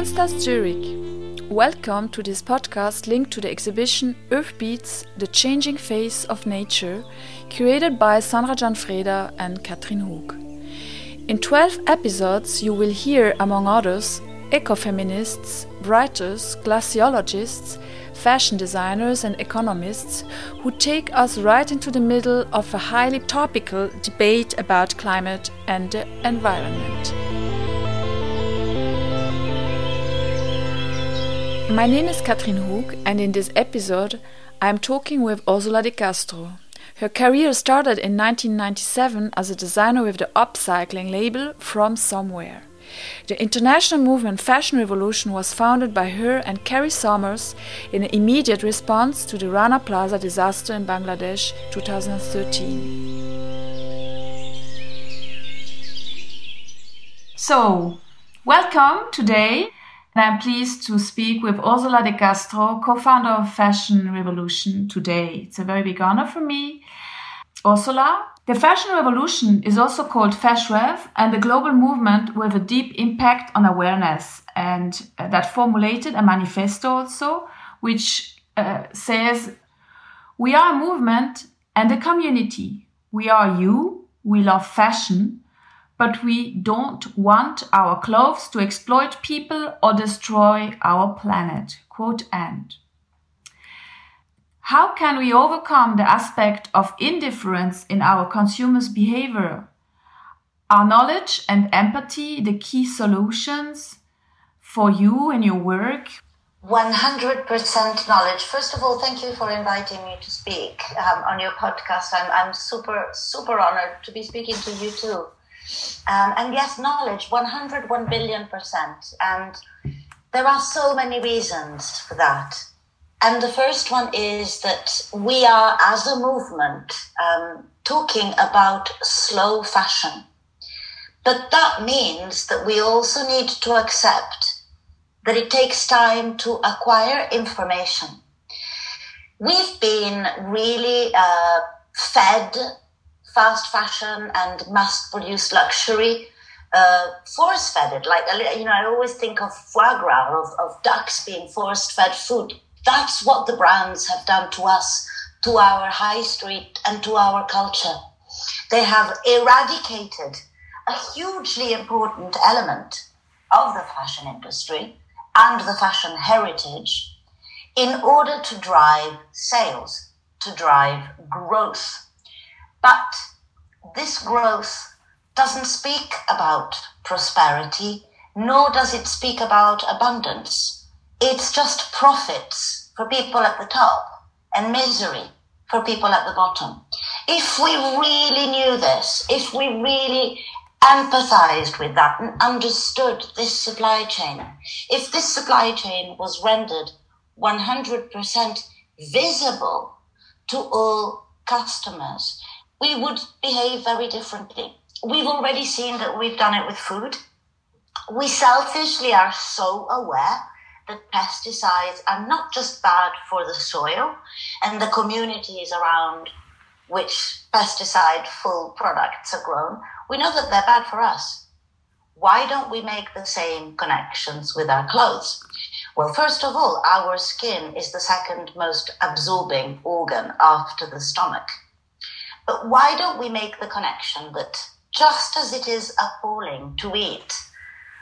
Kunsthaus Zurich. Welcome to this podcast linked to the exhibition Earth Beats The Changing Face of Nature, created by Sandra Gianfreda and Katrin Hug. In 12 episodes, you will hear, among others, ecofeminists, writers, glaciologists, fashion designers, and economists who take us right into the middle of a highly topical debate about climate and the environment. My name is Katrin Hug, and in this episode, I am talking with Orsola de Castro. Her career started in 1997 as a designer with the upcycling label From Somewhere. The international movement Fashion Revolution was founded by her and Carry Somers in an immediate response to the Rana Plaza disaster in Bangladesh 2013. So, welcome today. I'm pleased to speak with Orsola de Castro, co-founder of Fashion Revolution today. It's a very big honor for me. Orsola, the fashion revolution is also called FashRev and a global movement with a deep impact on awareness and uh, that formulated a manifesto also which uh, says we are a movement and a community. We are you, we love fashion, but we don't want our clothes to exploit people or destroy our planet. Quote end. How can we overcome the aspect of indifference in our consumers' behavior? Are knowledge and empathy the key solutions for you and your work? 100% knowledge. First of all, thank you for inviting me to speak um, on your podcast. I'm, I'm super, super honored to be speaking to you too. Um, and yes, knowledge, 101 billion percent. And there are so many reasons for that. And the first one is that we are, as a movement, um, talking about slow fashion. But that means that we also need to accept that it takes time to acquire information. We've been really uh, fed fast fashion and mass produced luxury uh, force fed it. Like, you know, I always think of foie gras, of, of ducks being force fed food that's what the brands have done to us, to our high street, and to our culture. They have eradicated a hugely important element of the fashion industry and the fashion heritage in order to drive sales, to drive growth. But this growth doesn't speak about prosperity, nor does it speak about abundance it's just profits for people at the top and misery for people at the bottom. If we really knew this, if we really empathized with that and understood this supply chain, if this supply chain was rendered 100% visible to all customers, we would behave very differently. We've already seen that we've done it with food. We selfishly are so aware that pesticides are not just bad for the soil and the communities around which pesticide full products are grown, we know that they're bad for us. Why don't we make the same connections with our clothes? Well, first of all, our skin is the second most absorbing organ after the stomach. But why don't we make the connection that just as it is appalling to eat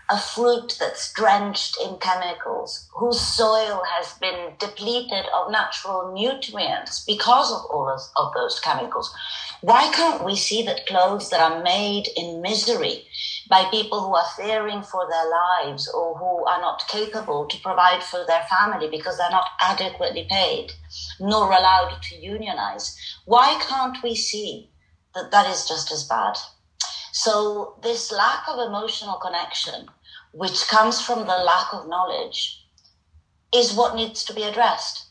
a fruit that's drenched in chemicals, whose soil has been depleted of natural nutrients because of all of, of those chemicals. Why can't we see that clothes that are made in misery by people who are fearing for their lives or who are not capable to provide for their family because they're not adequately paid nor allowed to unionize, why can't we see that that is just as bad? So, this lack of emotional connection which comes from the lack of knowledge, is what needs to be addressed.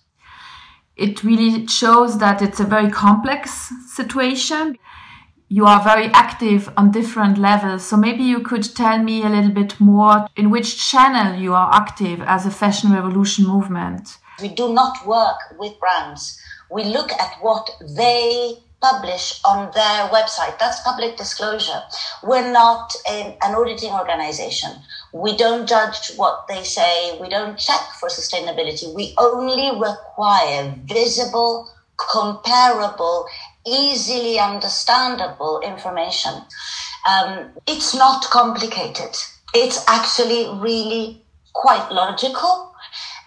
It really shows that it's a very complex situation. You are very active on different levels. So maybe you could tell me a little bit more in which channel you are active as a fashion revolution movement. We do not work with brands. We look at what they publish on their website. That's public disclosure. We're not an, an auditing organization. We don't judge what they say. We don't check for sustainability. We only require visible, comparable, easily understandable information. Um, it's not complicated. It's actually really quite logical.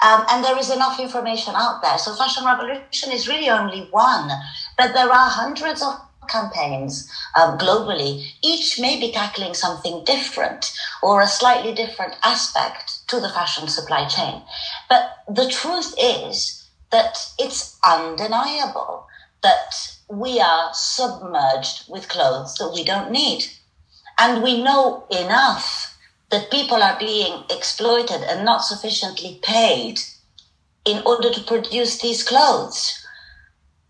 Um, and there is enough information out there. So Fashion Revolution is really only one, but there are hundreds of campaigns um, globally. Each may be tackling something different or a slightly different aspect to the fashion supply chain. But the truth is that it's undeniable that we are submerged with clothes that we don't need. And we know enough that people are being exploited and not sufficiently paid in order to produce these clothes.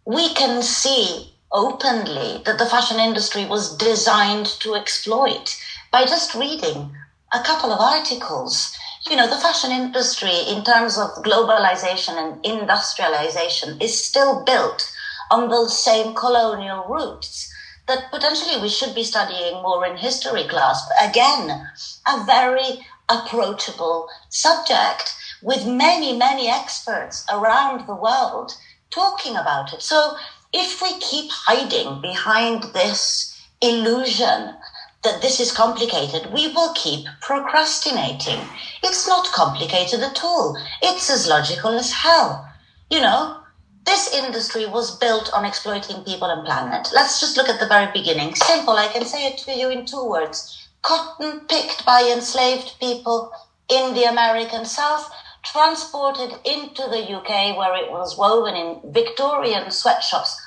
We can see openly that the fashion industry was designed to exploit by just reading a couple of articles. You know, the fashion industry, in terms of globalization and industrialization, is still built on those same colonial roots that potentially we should be studying more in history class. But Again, a very approachable subject with many, many experts around the world talking about it. So if we keep hiding behind this illusion that this is complicated, we will keep procrastinating. It's not complicated at all. It's as logical as hell. You know, this industry was built on exploiting people and planet. Let's just look at the very beginning. Simple, I can say it to you in two words. Cotton picked by enslaved people in the American South, transported into the UK where it was woven in Victorian sweatshops,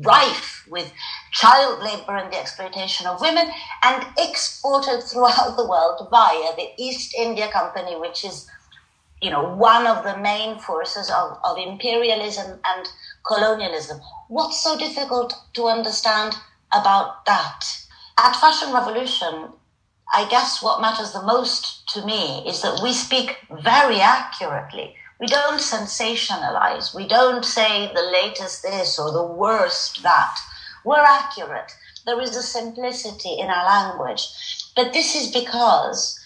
rife with child labor and the exploitation of women, and exported throughout the world via the East India Company, which is you know, one of the main forces of, of imperialism and colonialism. What's so difficult to understand about that? At Fashion Revolution, I guess what matters the most to me is that we speak very accurately. We don't sensationalize. We don't say the latest this or the worst that. We're accurate. There is a simplicity in our language. But this is because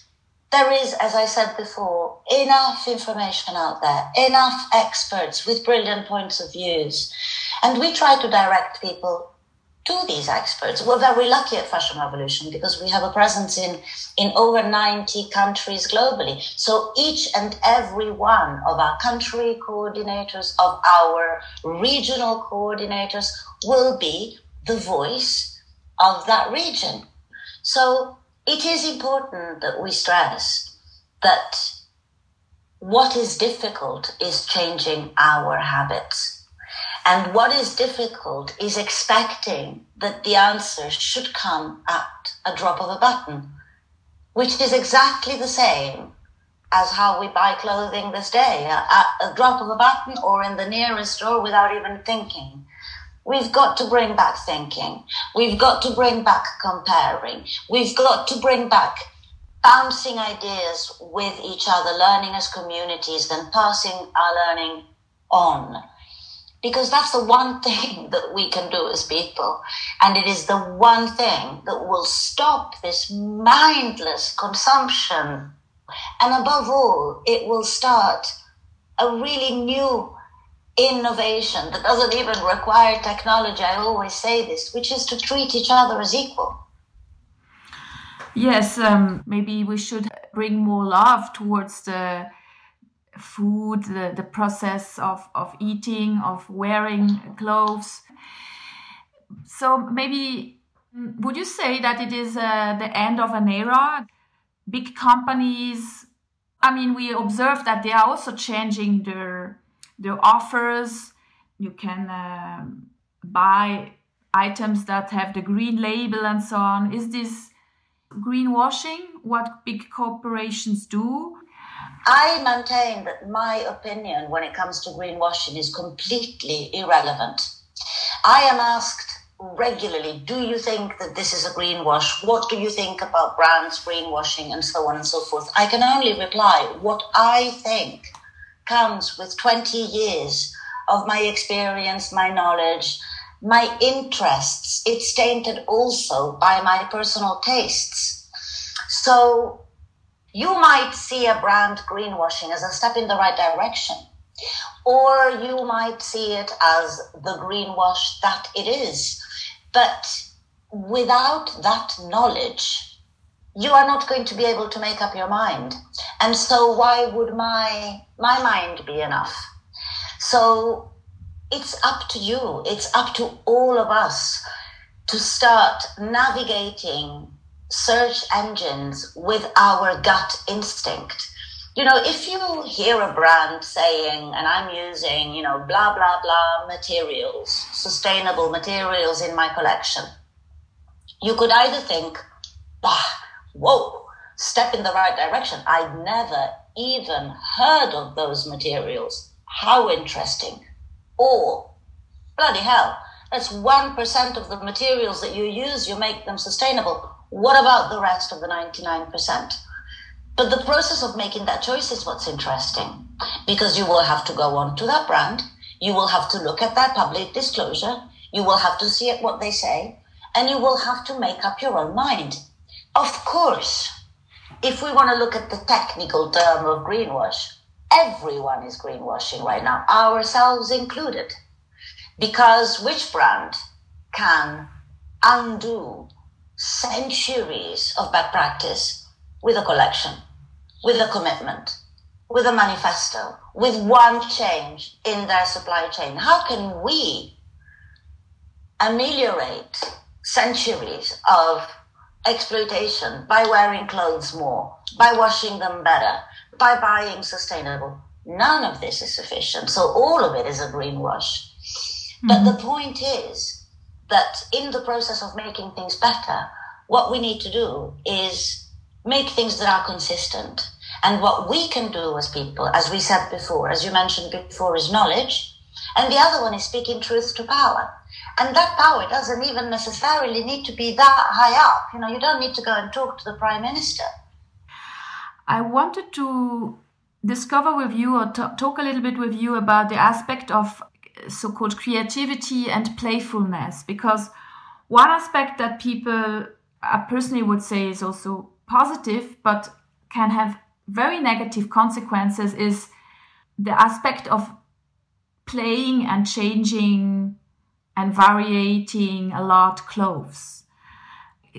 there is, as I said before, enough information out there, enough experts with brilliant points of views. And we try to direct people to these experts. We're very lucky at Fashion Revolution because we have a presence in, in over 90 countries globally. So each and every one of our country coordinators, of our regional coordinators will be the voice of that region. So it is important that we stress that what is difficult is changing our habits. And what is difficult is expecting that the answer should come at a drop of a button, which is exactly the same as how we buy clothing this day at a drop of a button or in the nearest store without even thinking. We've got to bring back thinking. We've got to bring back comparing. We've got to bring back bouncing ideas with each other, learning as communities, then passing our learning on. Because that's the one thing that we can do as people. And it is the one thing that will stop this mindless consumption. And above all, it will start a really new innovation that doesn't even require technology. I always say this, which is to treat each other as equal. Yes, um, maybe we should bring more love towards the food, the, the process of, of eating, of wearing clothes. So maybe would you say that it is uh, the end of an era? Big companies, I mean, we observe that they are also changing their their offers. You can um, buy items that have the green label and so on. Is this greenwashing what big corporations do? I maintain that my opinion when it comes to greenwashing is completely irrelevant. I am asked regularly, do you think that this is a greenwash? What do you think about brands greenwashing and so on and so forth? I can only reply what I think comes with 20 years of my experience, my knowledge, my interests. It's tainted also by my personal tastes. So you might see a brand greenwashing as a step in the right direction, or you might see it as the greenwash that it is. But without that knowledge, you are not going to be able to make up your mind. And so why would my my mind be enough? So it's up to you. It's up to all of us to start navigating search engines with our gut instinct. You know, if you hear a brand saying, and I'm using, you know, blah, blah, blah materials, sustainable materials in my collection, you could either think, bah, whoa, step in the right direction. I'd never even heard of those materials. How interesting. Or, bloody hell, that's 1% of the materials that you use, you make them sustainable. What about the rest of the 99%? But the process of making that choice is what's interesting because you will have to go on to that brand. You will have to look at that public disclosure. You will have to see what they say and you will have to make up your own mind. Of course, if we want to look at the technical term of greenwash, everyone is greenwashing right now, ourselves included. Because which brand can undo centuries of bad practice with a collection, with a commitment, with a manifesto, with one change in their supply chain? How can we ameliorate centuries of exploitation by wearing clothes more, by washing them better, by buying sustainable. None of this is sufficient. So all of it is a greenwash. Mm-hmm. But the point is that in the process of making things better, what we need to do is make things that are consistent. And what we can do as people, as we said before, as you mentioned before, is knowledge. And the other one is speaking truth to power. And that power doesn't even necessarily need to be that high up. You know, you don't need to go and talk to the prime minister. I wanted to discover with you or t- talk a little bit with you about the aspect of so called creativity and playfulness, because one aspect that people I personally would say is also positive, but can have very negative consequences is the aspect of playing and changing and varying a lot clothes.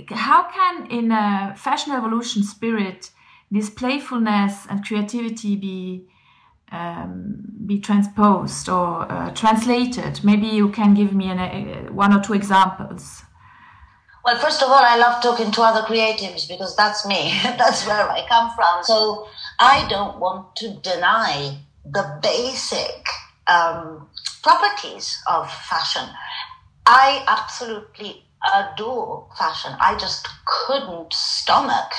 How can, in a fashion evolution spirit, this playfulness and creativity be um, be transposed or uh, translated? Maybe you can give me an, uh, one or two examples. Well, first of all, I love talking to other creatives because that's me. that's where I come from. So I don't want to deny the basic um, properties of fashion. I absolutely adore fashion. I just couldn't stomach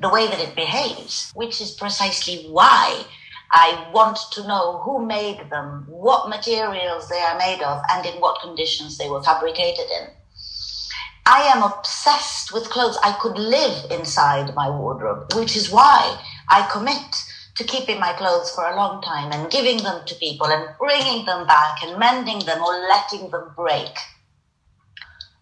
the way that it behaves, which is precisely why I want to know who made them, what materials they are made of, and in what conditions they were fabricated in. I am obsessed with clothes. I could live inside my wardrobe, which is why I commit to keeping my clothes for a long time and giving them to people and bringing them back and mending them or letting them break.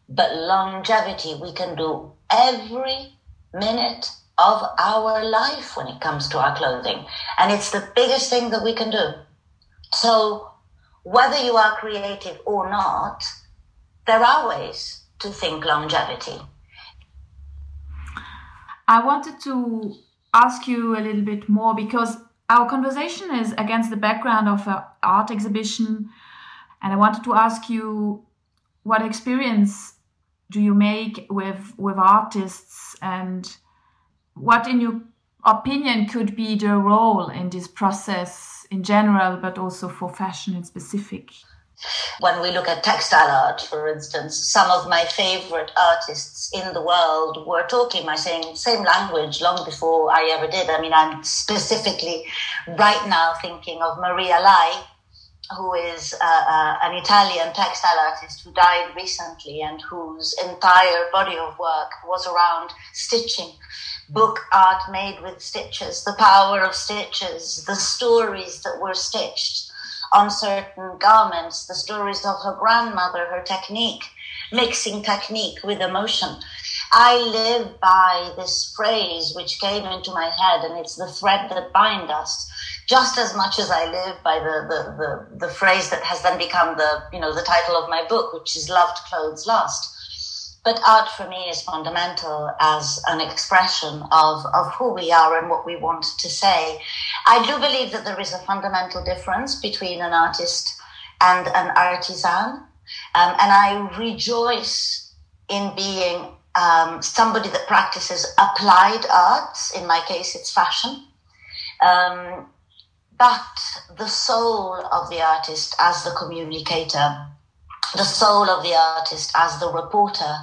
But longevity, we can do every minute of our life when it comes to our clothing. And it's the biggest thing that we can do. So, whether you are creative or not, there are ways to think longevity. I wanted to ask you a little bit more because our conversation is against the background of an art exhibition. And I wanted to ask you what experience do you make with, with artists and what, in your opinion, could be the role in this process in general, but also for fashion in specific? When we look at textile art, for instance, some of my favorite artists in the world were talking my same same language long before I ever did. I mean, I'm specifically right now thinking of Maria Lai, who is uh, uh, an Italian textile artist who died recently and whose entire body of work was around stitching, book art made with stitches, the power of stitches, the stories that were stitched on certain garments, the stories of her grandmother, her technique, mixing technique with emotion. I live by this phrase which came into my head, and it's the thread that binds us. Just as much as I live by the, the, the, the phrase that has then become the, you know, the title of my book, which is Loved Clothes Last but art for me is fundamental as an expression of, of who we are and what we want to say. I do believe that there is a fundamental difference between an artist and an artisan. Um, and I rejoice in being um, somebody that practices applied arts. In my case, it's fashion. Um, but the soul of the artist as the communicator, the soul of the artist as the reporter,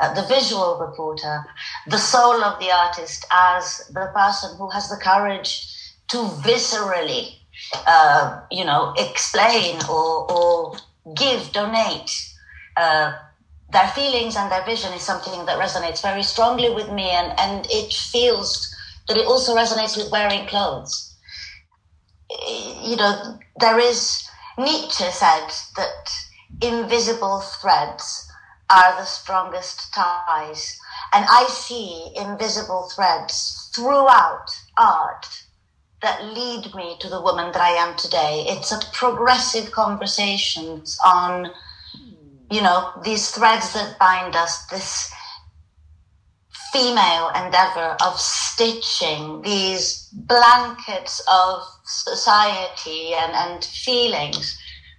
uh, the visual reporter, the soul of the artist as the person who has the courage to viscerally, uh, you know, explain or, or give, donate uh, their feelings and their vision is something that resonates very strongly with me, and, and it feels that it also resonates with wearing clothes. You know, there is Nietzsche said that invisible threads are the strongest ties. And I see invisible threads throughout art that lead me to the woman that I am today. It's a progressive conversations on, you know, these threads that bind us, this female endeavor of stitching these blankets of society and, and feelings.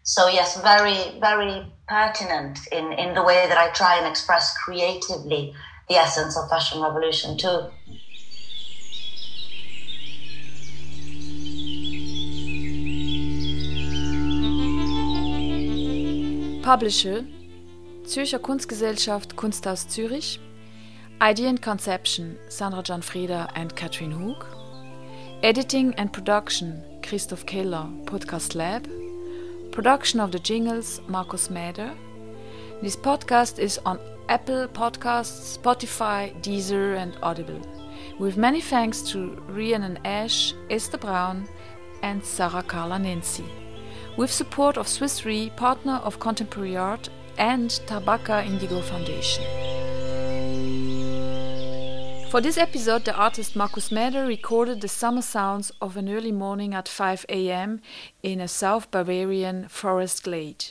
So yes, very, very pertinent in, in the way that I try and express creatively the essence of fashion revolution too. Publisher Zürcher Kunstgesellschaft Kunsthaus Zürich. Idea and Conception Sandra Gianfreda and Katrin Hug Editing and Production Christoph Keller Podcast Lab Production of the jingles Markus Mäder. This podcast is on Apple Podcasts, Spotify, Deezer and Audible. With many thanks to Rhiannon Ash, Esther Brown and Sarah Carla Nancy. With support of Swiss Re, partner of Contemporary Art and Tabaka Indigo Foundation. For this episode, the artist Markus Mäder recorded the summer sounds of an early morning at 5 a.m. in a South Bavarian forest glade.